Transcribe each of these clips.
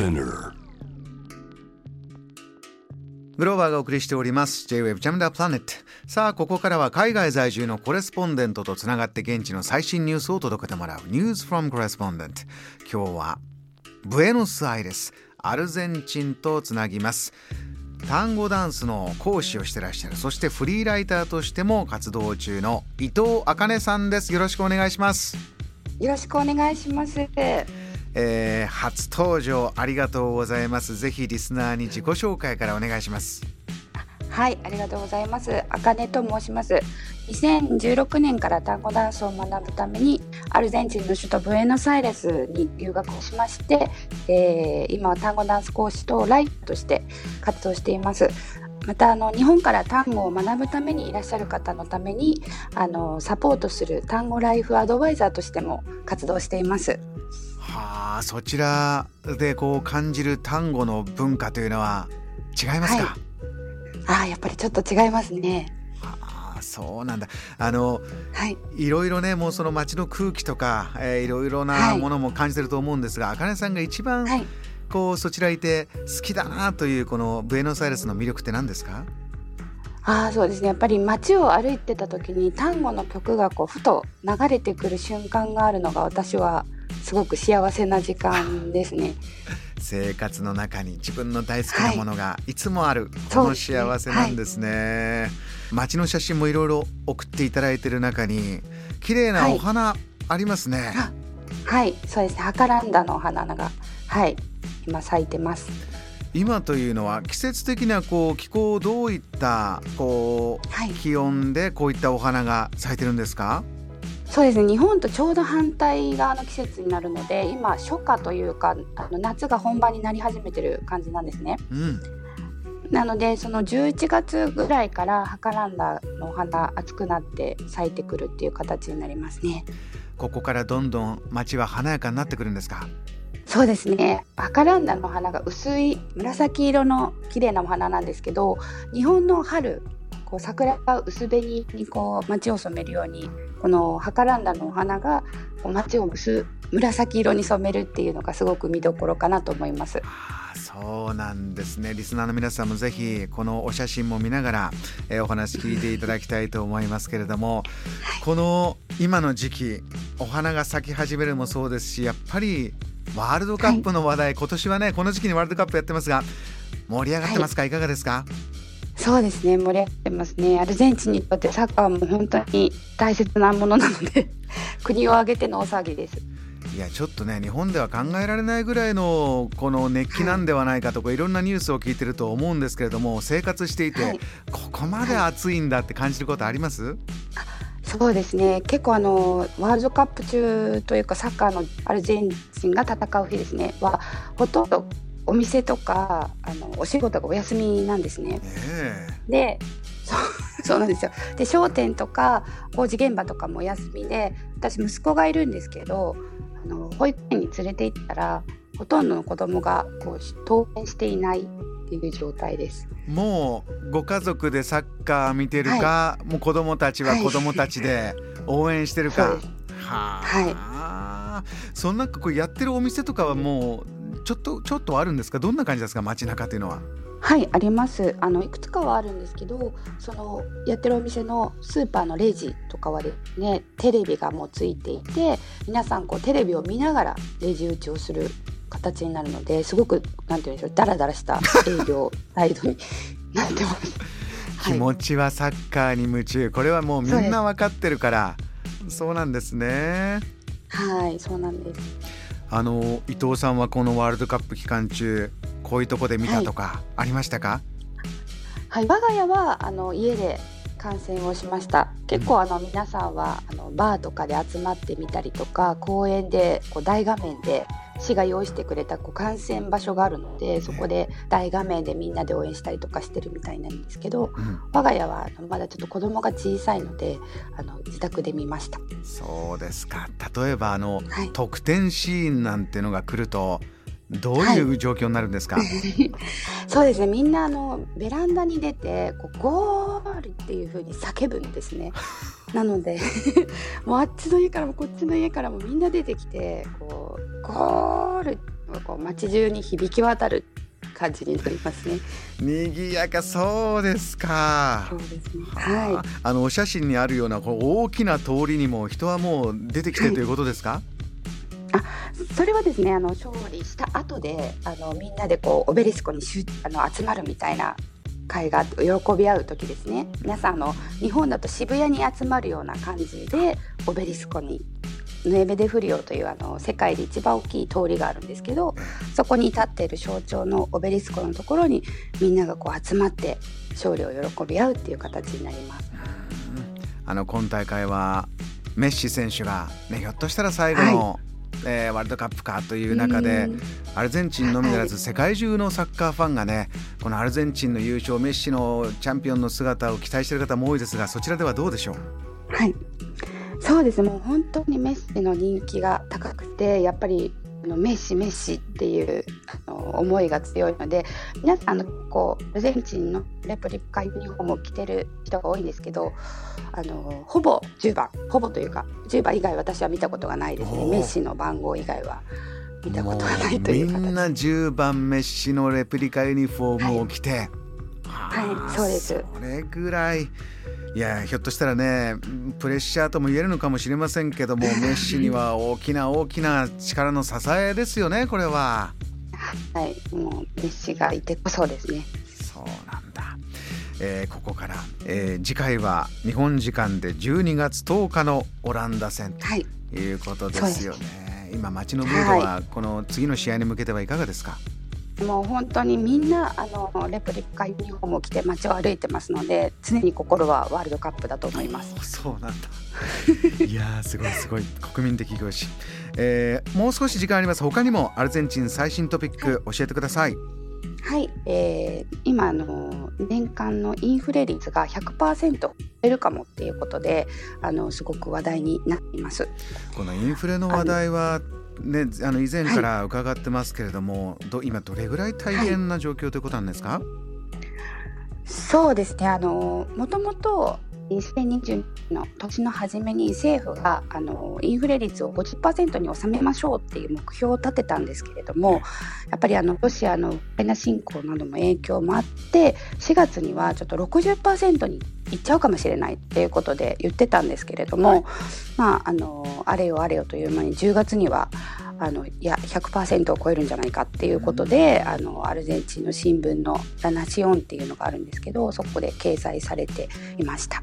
Spinner. グローバーがお送りしております。J-Wave Jam the Planet さあここからは海外在住のコレスポンデントとつながって現地の最新ニュースを届けてもらう。News from Correspondent 今日はブエノスアイレス。アルゼンチンとつなぎます。単語ダンスの講師をしてらっしゃる。そしてフリーライターとしても活動中の伊藤茜さんです。よろしくお願いします。よろしくお願いします。えー初登場ありがとうございますぜひリスナーに自己紹介からお願いしますはい、ありがとうございます。あかねと申します。2016年から単語ダンスを学ぶためにアルゼンチンの首都ブエノスアイレスに留学をしまして、えー今は単語ダンス講師とライターとして活動しています。またあの日本から単語を学ぶためにいらっしゃる方のためにあのサポートする単語ライフアドバイザーとしても活動しています。はあそちらでこう感じる単語の文化というのは違いますか、はああ、やっぱりちょっと違いますね。はあそうなんだあのはい。いろいろねもうその街の空気とか、えーいろいろなはいものも感じてると思うんですが、あかねさんが一番はい。こうそちらいて好きだなというこのブエノスアイレスの魅力って何ですか？ああそうですねやっぱり街を歩いてた時に単語の曲がこうふと流れてくる瞬間があるのが私はすごく幸せな時間ですね。生活の中に自分の大好きなものがい。つもある、このそうですね。幸せなんですね、街の写真もいろいろ送っていただいてる中に綺麗なお花ありますね、あはい。そうですね。ハカランダのお花がはい。今咲いてます。今というのは季節的なこう気候どういったこうはい。気温でこういったお花が咲いてるんですか？そうですね日本とちょうど反対側の季節になるので今初夏というかあの夏が本番になり始めてる感じなんですね。うんなのでその11月ぐらいからハカランダのお花熱くなって咲いてくるっていう形になりますね。ここからどんどん街は華やかになってくるんですか？そうですねアカランダの花が薄い紫色の綺麗なお花なんですけど日本の春こう桜が薄紅にこう街を染めるようにこのハカランダのお花が街を薄紫色に染めるっていうのがすごく見どころかなと思います。そうなんですね。リスナーの皆さんもぜひこのお写真も見ながら、えーお話聞いていただきたいと思いますけれども、この今の時期お花が咲き始めるもそうですしやっぱりワールドカップの話題、今年はねこの時期にワールドカップやってますが盛り上がってますか、い、かがですか？そうですね盛り上がってますね。アルゼンチンにとってサッカーも本当に大切なものなので 国を挙げての大騒ぎです。いやちょっとね日本では考えられないぐらいのこの熱気なんではないかとか、い、ろんなニュースを聞いてると思うんですけれども生活していて、はい。ここまで暑いんだって感じることあります、そうですね。結構あのワールドカップ中というかサッカーのアルゼンチンが戦う日ですね。はほとんどお店とかあのお仕事がお休みなんですね。でそう そうなんですよ。で商店とか工事現場とかもお休みで私息子がいるんですけどあの保育園に連れて行ったらほとんどの子供がこう登園していないっていう状態です。もうご家族でサッカー見てるか、もう子供たちは子供たちで応援してるか、そうですはあ、そんなこうやってるお店とかはもうちょっとちょっとあるんですか？どんな感じですか？街中っていうのは。はいあります。あのいくつかはあるんですけどそのやってるお店のスーパーのレジとかはですねテレビがもうついていて皆さんこうテレビを見ながらレジ打ちをする形になるのですごくなんて言うんでしょうダラダラした営業態度になってます。気持ちはサッカーに夢中。これはもうみんな分かってるからそうなんですね。はい、そうなんです。あの伊藤さんはこのワールドカップ期間中こういうとこで見たとかありましたか、はい、我が家はあの家で観戦をしました。結構あの皆さんはあのバーとかで集まってみたりとか公園でこう大画面で市が用意してくれたこう観戦場所があるのでそこで大画面でみんなで応援したりとかしてるみたいなんですけどうん。我が家はまだちょっと子供が小さいのであの自宅で見ました。そうですか。例えばあの、はい。得点シーンなんてのが来るとどういう状況になるんですか、そうですね。みんなあのベランダに出てこうゴールっていう風に叫ぶんですね なので もうあっちの家からもこっちの家からもみんな出てきてこうゴールこう街中に響き渡る感じになりますね。賑やかそうですか。そうですね。はい。あのお写真にあるようなこう大きな通りにも人はもう出てきてということですか？はい、あ、それはですね。あの勝利した後で、あのみんなでこうオベリスコにしゅあの集まるみたいな会が喜び合う時ですね。皆さんあの日本だと渋谷に集まるような感じでオベリスコにヌエベデフリオというあの世界で一番大きい通りがあるんですけどそこに立っている象徴のオベリスコのところにみんながこう集まって勝利を喜び合うっていう形になります。あの今大会はメッシ選手が、ね、ひょっとしたら最後の、はい、えー、ワールドカップかという中でアルゼンチンのみならず世界中のサッカーファンがねこのアルゼンチンの優勝メッシのチャンピオンの姿を期待している方も多いですがそちらではどうでしょう？はい。そうですもう本当にメッシの人気が高くてやっぱりあのメッシメッシっていうあの思いが強いので皆さんのこうアルゼンチンのレプリカユニフォームを着てる人が多いんですけどあのほぼ10番ほぼというか10番以外私は見たことがないですね。メッシの番号以外は。見たことがないというみんな10番メッシのレプリカユニフォームを着て、はい、はい、そうです。それぐらいいやひょっとしたらねプレッシャーとも言えるのかもしれませんけども メッシには大きな大きな力の支えですよねこれは。はいもうメッシがいてこそですね。そうなんだ。えー、ここから、えー、次回は日本時間で12月10日のオランダ戦ということですよね。はい、今街のムードはこの次の試合に向けてはいかがですか、はいもう本当にみんなあのレプリカユニフォームを着て街を歩いてますので常に心はワールドカップだと思います。そうなんだ。いやすごいすごい。国民的行事、えー、もう少し時間あります。他にもアルゼンチン最新トピック教えてください。はい、えー、今の年間のインフレ率が100%出るかもっていうことであのすごく話題になっています。このインフレの話題はね、あの以前から伺ってますけれども、はい、ど今どれぐらい大変な状況ということなんですか、はい、そうですね。あのもともと2020の年の初めに政府があのインフレ率を50%に収めましょうっていう目標を立てたんですけれどもやっぱりあのロシアのウクライナ侵攻なども影響もあって4月にはちょっと60%にいっちゃうかもしれないっていうことで言ってたんですけれども、はい、まああのあれよあれよという間に10月にはあのいや100%を超えるんじゃないかっていうことで、あのアルゼンチンの新聞の「ラナシオン」っていうのがあるんですけどそこで掲載されていました。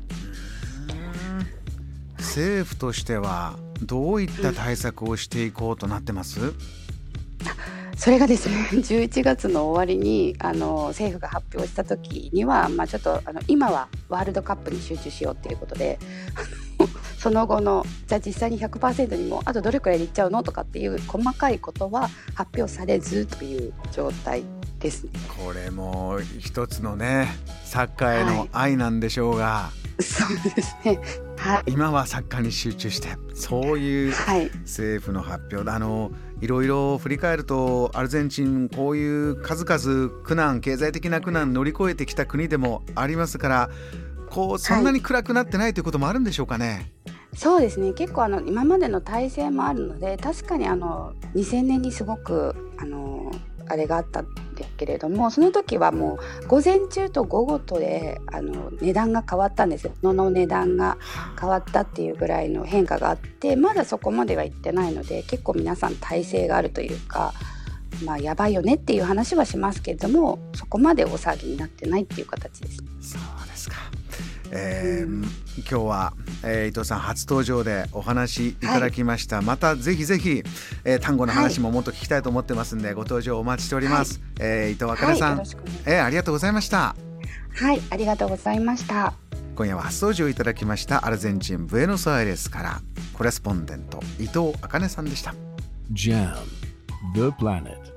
政府としてはどういった対策をしていこうとなってます、うんそれがですね 11月の終わりにあの政府が発表した時には、まあ、ちょっとあの今はワールドカップに集中しようっていうことで その後のじゃあ実際に100%にもあとどれくらいでいっちゃうのとかっていう細かいことは発表されずという状態ですね。これも一つのねサッカーへの愛なんでしょうが、はい、そうですねはい、今はサッカーに集中してそういう政府の発表、はい、あのいろいろ振り返るとアルゼンチンこういう数々苦難経済的な苦難乗り越えてきた国でもありますからこうそんなに暗くなってないということもあるんでしょうかね？そうですね。結構あの今までの体制もあるので確かにあの2000年にすごくあのあれがあったんですけれどもその時はもう午前中と午後とであの値段が変わったんです物の値段が変わったっていうぐらいの変化があってまだそこまでは行ってないので結構皆さん体制があるというか。まあやばいよねっていう話はしますけれどもそこまで大騒ぎになってないっていう形です。そうですかえー、今日は、えー、伊藤さん初登場でお話いただきました、はい、またぜひぜひ、えー、単語の話ももっと聞きたいと思ってますんで、はい、ご登場お待ちしております、はい、えー、伊藤あかねさん、はい、えー、ありがとうございました。はいありがとうございました。今夜は初登場いただきましたアルゼンチンブエノスアイレスからコレスポンデント伊藤あかねさんでした。JAM The Planet